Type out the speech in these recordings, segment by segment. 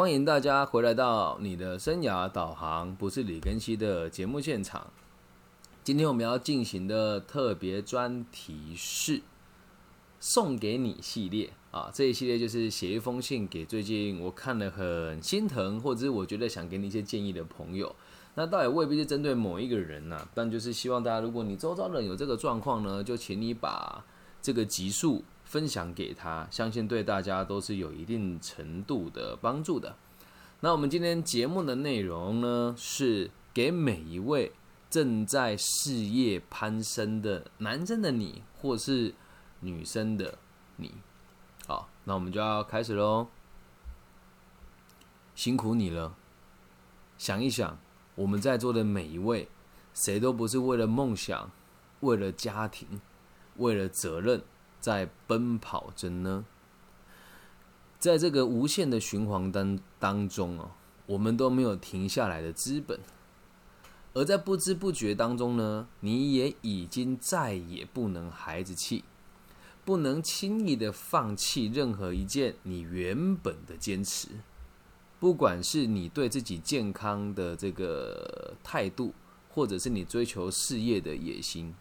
欢迎大家回来到你的生涯导航，不是李根熙的节目现场。今天我们要进行的特别专题是送给你系列啊，这一系列就是写一封信给最近我看了很心疼，或者是我觉得想给你一些建议的朋友。那倒也未必是针对某一个人呐，但就是希望大家，如果你周遭人有这个状况呢，就请你把这个集数。分享给他，相信对大家都是有一定程度的帮助的。那我们今天节目的内容呢，是给每一位正在事业攀升的男生的你，或是女生的你。好，那我们就要开始喽。辛苦你了。想一想，我们在座的每一位，谁都不是为了梦想、为了家庭、为了责任。在奔跑着呢，在这个无限的循环当当中哦，我们都没有停下来的资本，而在不知不觉当中呢，你也已经再也不能孩子气，不能轻易的放弃任何一件你原本的坚持，不管是你对自己健康的这个态度，或者是你追求事业的野心。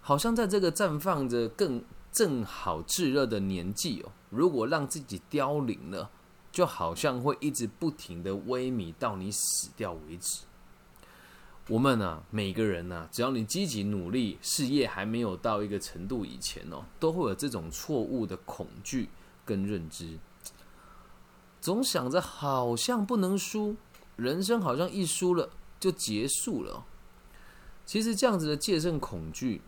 好像在这个绽放着更正好炙热的年纪哦，如果让自己凋零了，就好像会一直不停的萎靡到你死掉为止。我们啊，每个人呐，只要你积极努力，事业还没有到一个程度以前哦，都会有这种错误的恐惧跟认知，总想着好像不能输，人生好像一输了就结束了。其实这样子的戒慎恐惧。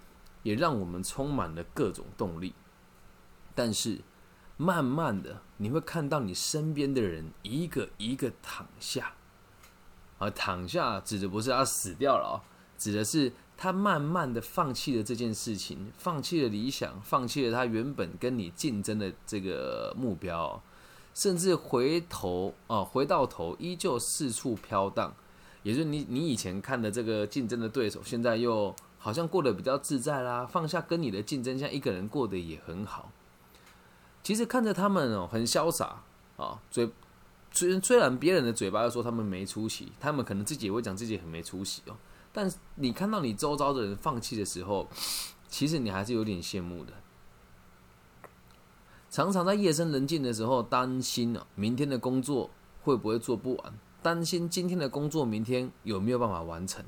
也让我们充满了各种动力，但是慢慢的，你会看到你身边的人一个一个躺下，而躺下指的不是他死掉了哦，指的是他慢慢的放弃了这件事情，放弃了理想，放弃了他原本跟你竞争的这个目标，甚至回头啊，回到头依旧四处飘荡，也就是你你以前看的这个竞争的对手，现在又。好像过得比较自在啦，放下跟你的竞争，像一个人过得也很好。其实看着他们哦，很潇洒啊，嘴虽虽然别人的嘴巴又说他们没出息，他们可能自己也会讲自己很没出息哦。但你看到你周遭的人放弃的时候，其实你还是有点羡慕的。常常在夜深人静的时候，担心哦，明天的工作会不会做不完，担心今天的工作明天有没有办法完成。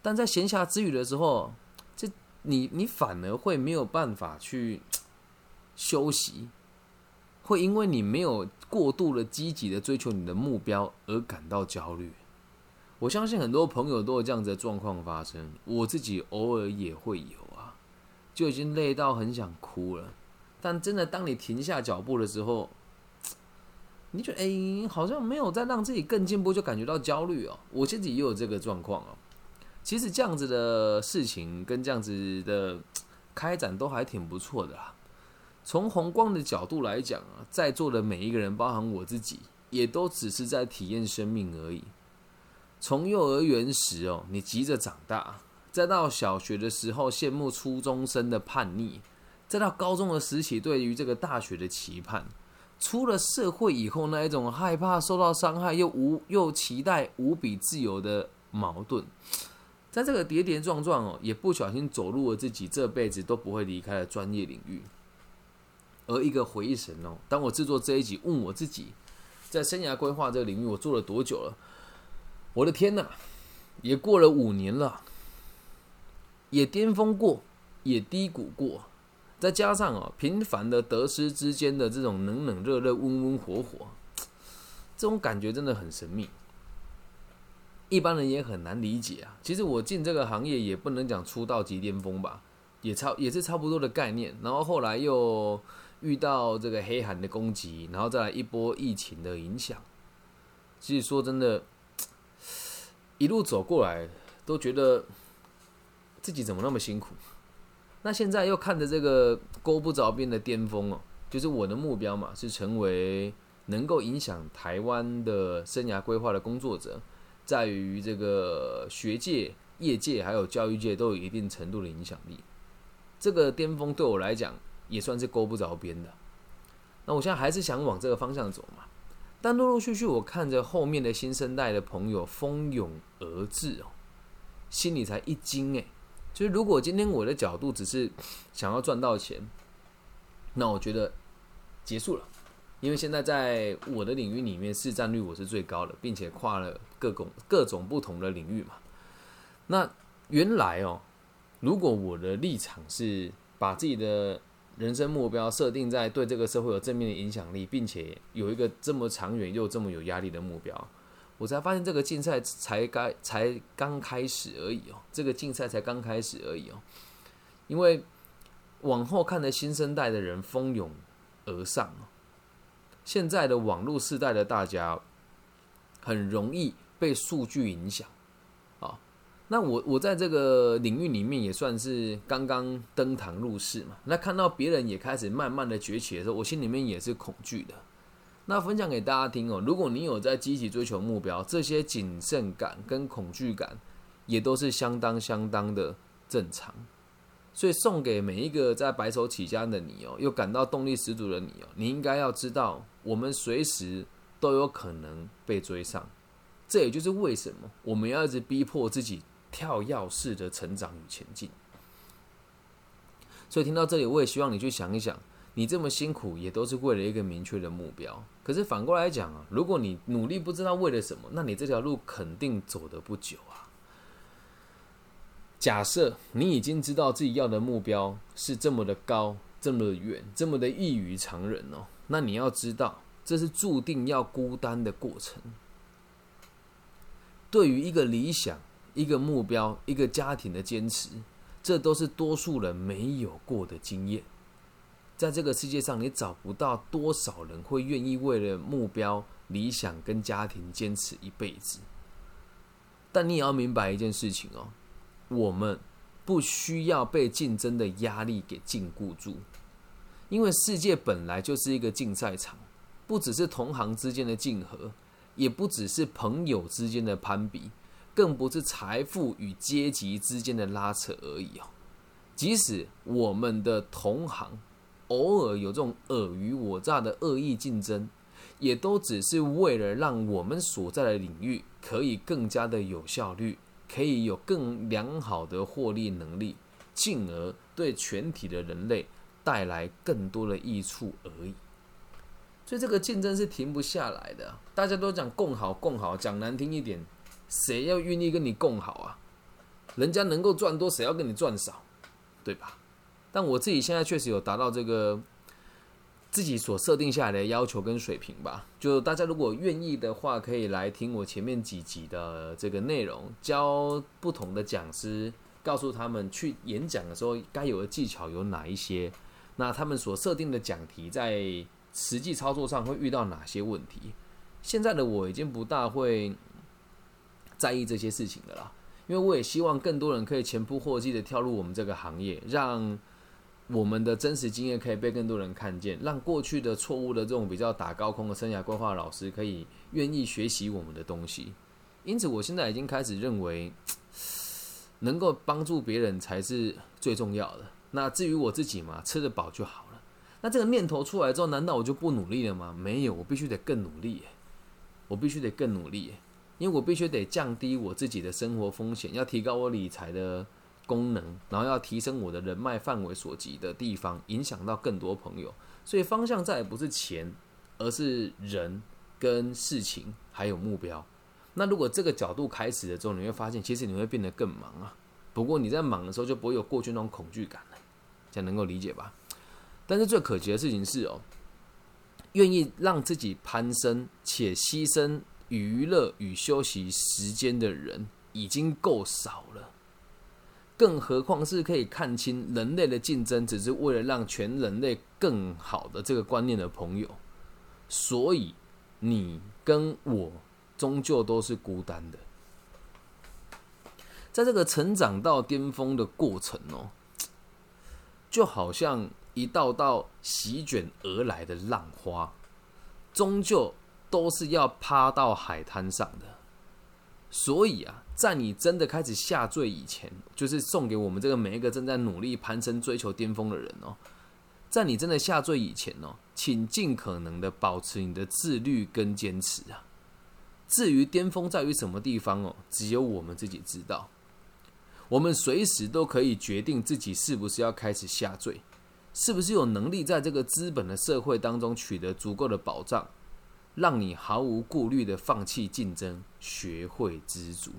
但在闲暇之余的时候，这你你反而会没有办法去休息，会因为你没有过度的积极的追求你的目标而感到焦虑。我相信很多朋友都有这样子的状况发生，我自己偶尔也会有啊，就已经累到很想哭了。但真的当你停下脚步的时候，你觉得哎，好像没有再让自己更进步，就感觉到焦虑哦。我自己也有这个状况哦。其实这样子的事情跟这样子的开展都还挺不错的啦。从宏观的角度来讲啊，在座的每一个人，包含我自己，也都只是在体验生命而已。从幼儿园时哦，你急着长大，再到小学的时候羡慕初中生的叛逆，再到高中的时期对于这个大学的期盼，出了社会以后那一种害怕受到伤害又无又期待无比自由的矛盾。在这个跌跌撞撞哦，也不小心走入了自己这辈子都不会离开的专业领域。而一个回忆神哦，当我制作这一集，问我自己，在生涯规划这个领域，我做了多久了？我的天哪，也过了五年了，也巅峰过，也低谷过，再加上哦，平凡的得失之间的这种冷冷热热、温温火火，这种感觉真的很神秘。一般人也很难理解啊。其实我进这个行业也不能讲出道即巅峰吧，也差也是差不多的概念。然后后来又遇到这个黑寒的攻击，然后再来一波疫情的影响。其实说真的，一路走过来都觉得自己怎么那么辛苦。那现在又看着这个勾不着边的巅峰哦，就是我的目标嘛，是成为能够影响台湾的生涯规划的工作者。在于这个学界、业界还有教育界都有一定程度的影响力，这个巅峰对我来讲也算是够不着边的。那我现在还是想往这个方向走嘛，但陆陆续续，我看着后面的新生代的朋友蜂拥而至哦，心里才一惊诶。就是如果今天我的角度只是想要赚到钱，那我觉得结束了，因为现在在我的领域里面市占率我是最高的，并且跨了各种各种不同的领域嘛。那原来哦，如果我的立场是把自己的人生目标设定在对这个社会有正面的影响力，并且有一个这么长远又这么有压力的目标，我才发现这个竞赛才该才刚开始而已哦，这个竞赛才刚开始而已哦，因为往后看的新生代的人蜂拥而上哦，现在的网络时代的大家很容易被数据影响啊。那我我在这个领域里面也算是刚刚登堂入室嘛。那看到别人也开始慢慢的崛起的时候，我心里面也是恐惧的。那分享给大家听哦，如果你有在积极追求目标，这些谨慎感跟恐惧感也都是相当相当的正常。所以送给每一个在白手起家的你哦，又感到动力十足的你哦，你应该要知道，我们随时都有可能被追上。这也就是为什么我们要一直逼迫自己。跳跃式的成长与前进，所以听到这里，我也希望你去想一想，你这么辛苦也都是为了一个明确的目标。可是反过来讲啊，如果你努力不知道为了什么，那你这条路肯定走得不久啊。假设你已经知道自己要的目标是这么的高、这么的远、这么的异于常人哦，那你要知道，这是注定要孤单的过程。对于一个理想。一个目标，一个家庭的坚持，这都是多数人没有过的经验。在这个世界上，你找不到多少人会愿意为了目标、理想跟家庭坚持一辈子。但你也要明白一件事情哦，我们不需要被竞争的压力给禁锢住，因为世界本来就是一个竞赛场，不只是同行之间的竞合，也不只是朋友之间的攀比。更不是财富与阶级之间的拉扯而已哦。即使我们的同行偶尔有这种尔虞我诈的恶意竞争，也都只是为了让我们所在的领域可以更加的有效率，可以有更良好的获利能力，进而对全体的人类带来更多的益处而已。所以这个竞争是停不下来的。大家都讲共好共好，讲难听一点。谁要愿意跟你共好啊？人家能够赚多，谁要跟你赚少，对吧？但我自己现在确实有达到这个自己所设定下来的要求跟水平吧。就大家如果愿意的话，可以来听我前面几集的这个内容，教不同的讲师，告诉他们去演讲的时候该有的技巧有哪一些。那他们所设定的讲题在实际操作上会遇到哪些问题？现在的我已经不大会。在意这些事情的啦，因为我也希望更多人可以前仆后继的跳入我们这个行业，让我们的真实经验可以被更多人看见，让过去的错误的这种比较打高空的生涯规划老师可以愿意学习我们的东西。因此，我现在已经开始认为，能够帮助别人才是最重要的。那至于我自己嘛，吃得饱就好了。那这个念头出来之后，难道我就不努力了吗？没有，我必须得更努力，我必须得更努力。因为我必须得降低我自己的生活风险，要提高我理财的功能，然后要提升我的人脉范围所及的地方，影响到更多朋友。所以方向再也不是钱，而是人跟事情还有目标。那如果这个角度开始了之后，你会发现，其实你会变得更忙啊。不过你在忙的时候，就不会有过去那种恐惧感了，这样能够理解吧？但是最可惜的事情是哦，愿意让自己攀升且牺牲。娱乐与休息时间的人已经够少了，更何况是可以看清人类的竞争只是为了让全人类更好的这个观念的朋友。所以，你跟我终究都是孤单的，在这个成长到巅峰的过程哦，就好像一道道席卷而来的浪花，终究。都是要趴到海滩上的，所以啊，在你真的开始下坠以前，就是送给我们这个每一个正在努力攀升、追求巅峰的人哦，在你真的下坠以前哦，请尽可能的保持你的自律跟坚持啊。至于巅峰在于什么地方哦，只有我们自己知道。我们随时都可以决定自己是不是要开始下坠，是不是有能力在这个资本的社会当中取得足够的保障，让你毫无顾虑的放弃竞争，学会知足。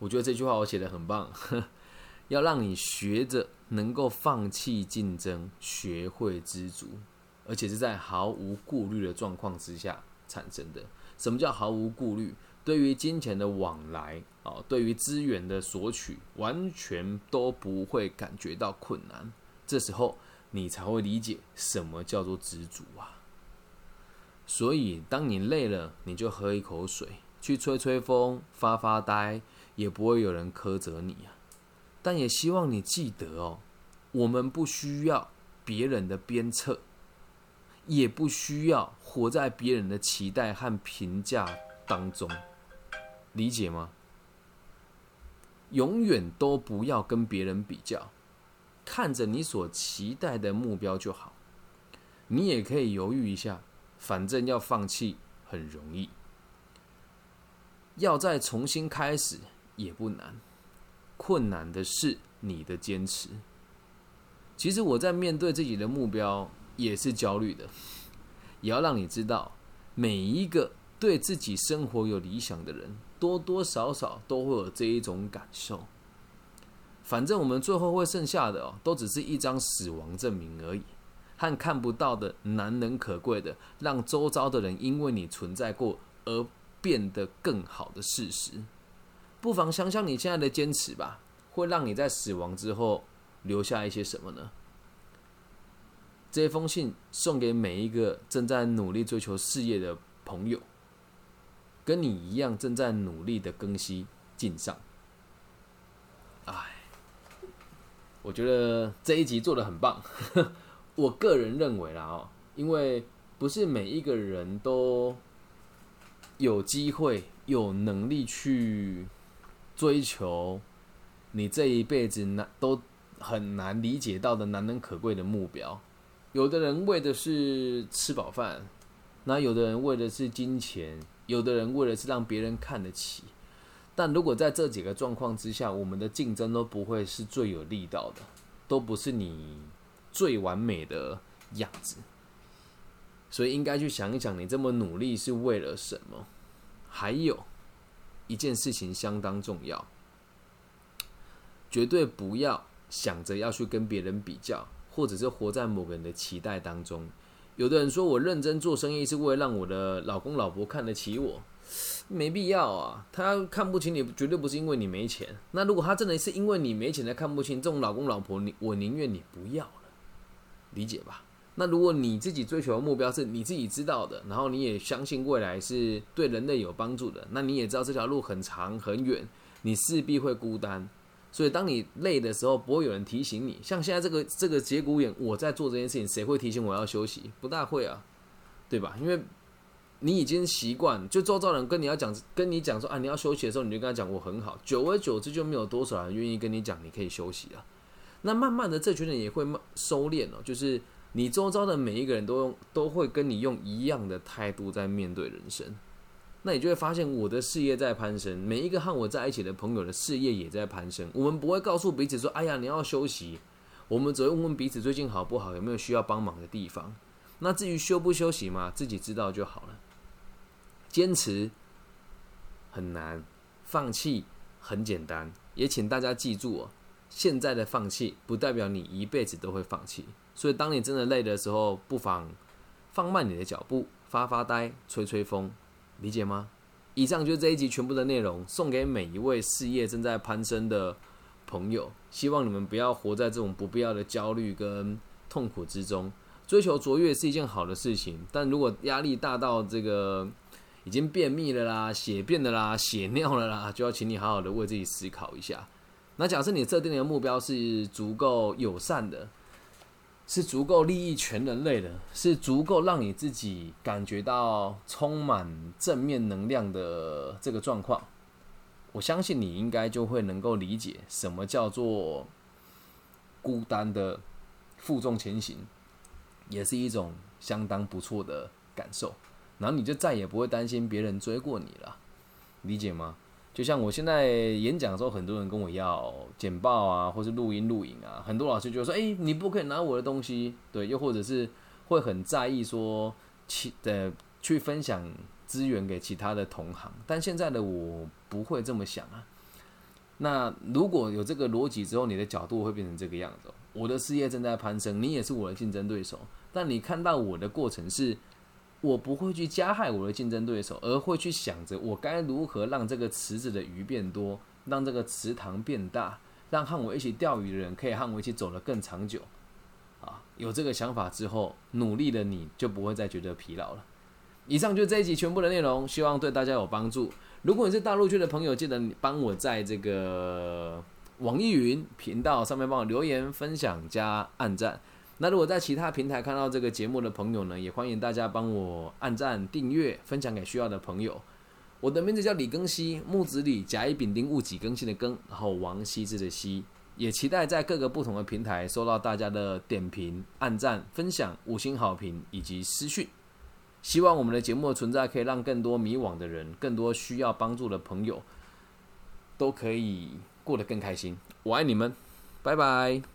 我觉得这句话我写的很棒，要让你学着能够放弃竞争，学会知足，而且是在毫无顾虑的状况之下产生的。什么叫毫无顾虑？对于金钱的往来啊，对于资源的索取，完全都不会感觉到困难。这时候你才会理解什么叫做知足啊。所以，当你累了，你就喝一口水，去吹吹风，发发呆，也不会有人苛责你啊。但也希望你记得哦，我们不需要别人的鞭策，也不需要活在别人的期待和评价当中。理解吗？永远都不要跟别人比较，看着你所期待的目标就好。你也可以犹豫一下，反正要放弃很容易，要再重新开始也不难。困难的是你的坚持。其实我在面对自己的目标也是焦虑的，也要让你知道，每一个对自己生活有理想的人。多多少少都会有这一种感受。反正我们最后会剩下的哦，都只是一张死亡证明而已，和看不到的难能可贵的，让周遭的人因为你存在过而变得更好的事实。不妨想想你现在的坚持吧，会让你在死亡之后留下一些什么呢？这封信送给每一个正在努力追求事业的朋友。跟你一样正在努力的更新进上，哎，我觉得这一集做的很棒。我个人认为啦哦，因为不是每一个人都有机会、有能力去追求你这一辈子难都很难理解到的难能可贵的目标。有的人为的是吃饱饭，那有的人为的是金钱。有的人为的是让别人看得起，但如果在这几个状况之下，我们的竞争都不会是最有力道的，都不是你最完美的样子。所以应该去想一想，你这么努力是为了什么？还有一件事情相当重要，绝对不要想着要去跟别人比较，或者是活在某个人的期待当中。有的人说我认真做生意是为了让我的老公老婆看得起我，没必要啊。他看不起你，绝对不是因为你没钱。那如果他真的是因为你没钱才看不起这种老公老婆，你我宁愿你不要，理解吧？那如果你自己追求的目标是你自己知道的，然后你也相信未来是对人类有帮助的，那你也知道这条路很长很远，你势必会孤单。所以，当你累的时候，不会有人提醒你。像现在这个这个节骨眼，我在做这件事情，谁会提醒我要休息？不大会啊，对吧？因为你已经习惯，就周遭人跟你要讲，跟你讲说啊，你要休息的时候，你就跟他讲我很好。久而久之，就没有多少人愿意跟你讲你可以休息了。那慢慢的，这群人也会收敛哦，就是你周遭的每一个人都用都会跟你用一样的态度在面对人生。那你就会发现，我的事业在攀升，每一个和我在一起的朋友的事业也在攀升。我们不会告诉彼此说：“哎呀，你要休息。”我们只会问问彼此最近好不好，有没有需要帮忙的地方。那至于休不休息嘛，自己知道就好了。坚持很难，放弃很简单。也请大家记住哦，现在的放弃不代表你一辈子都会放弃。所以，当你真的累的时候，不妨放慢你的脚步，发发呆，吹吹风。理解吗？以上就是这一集全部的内容，送给每一位事业正在攀升的朋友。希望你们不要活在这种不必要的焦虑跟痛苦之中。追求卓越是一件好的事情，但如果压力大到这个已经便秘了啦、血便了啦、血尿了啦，就要请你好好的为自己思考一下。那假设你设定的目标是足够友善的。是足够利益全人类的，是足够让你自己感觉到充满正面能量的这个状况，我相信你应该就会能够理解什么叫做孤单的负重前行，也是一种相当不错的感受。然后你就再也不会担心别人追过你了，理解吗？就像我现在演讲的时候，很多人跟我要简报啊，或是录音录影啊，很多老师就说：“哎，你不可以拿我的东西。”对，又或者是会很在意说其的去分享资源给其他的同行。但现在的我不会这么想啊。那如果有这个逻辑之后，你的角度会变成这个样子：我的事业正在攀升，你也是我的竞争对手。但你看到我的过程是。我不会去加害我的竞争对手，而会去想着我该如何让这个池子的鱼变多，让这个池塘变大，让和我一起钓鱼的人可以和我一起走得更长久。啊，有这个想法之后，努力的你就不会再觉得疲劳了。以上就是这一集全部的内容，希望对大家有帮助。如果你是大陆区的朋友，记得帮我在这个网易云频道上面帮我留言、分享加按赞。那如果在其他平台看到这个节目的朋友呢，也欢迎大家帮我按赞、订阅、分享给需要的朋友。我的名字叫李庚希，木子李，甲乙丙丁戊己庚辛的庚，然后王羲之的羲。也期待在各个不同的平台收到大家的点评、按赞、分享、五星好评以及私讯。希望我们的节目的存在可以让更多迷惘的人、更多需要帮助的朋友都可以过得更开心。我爱你们，拜拜。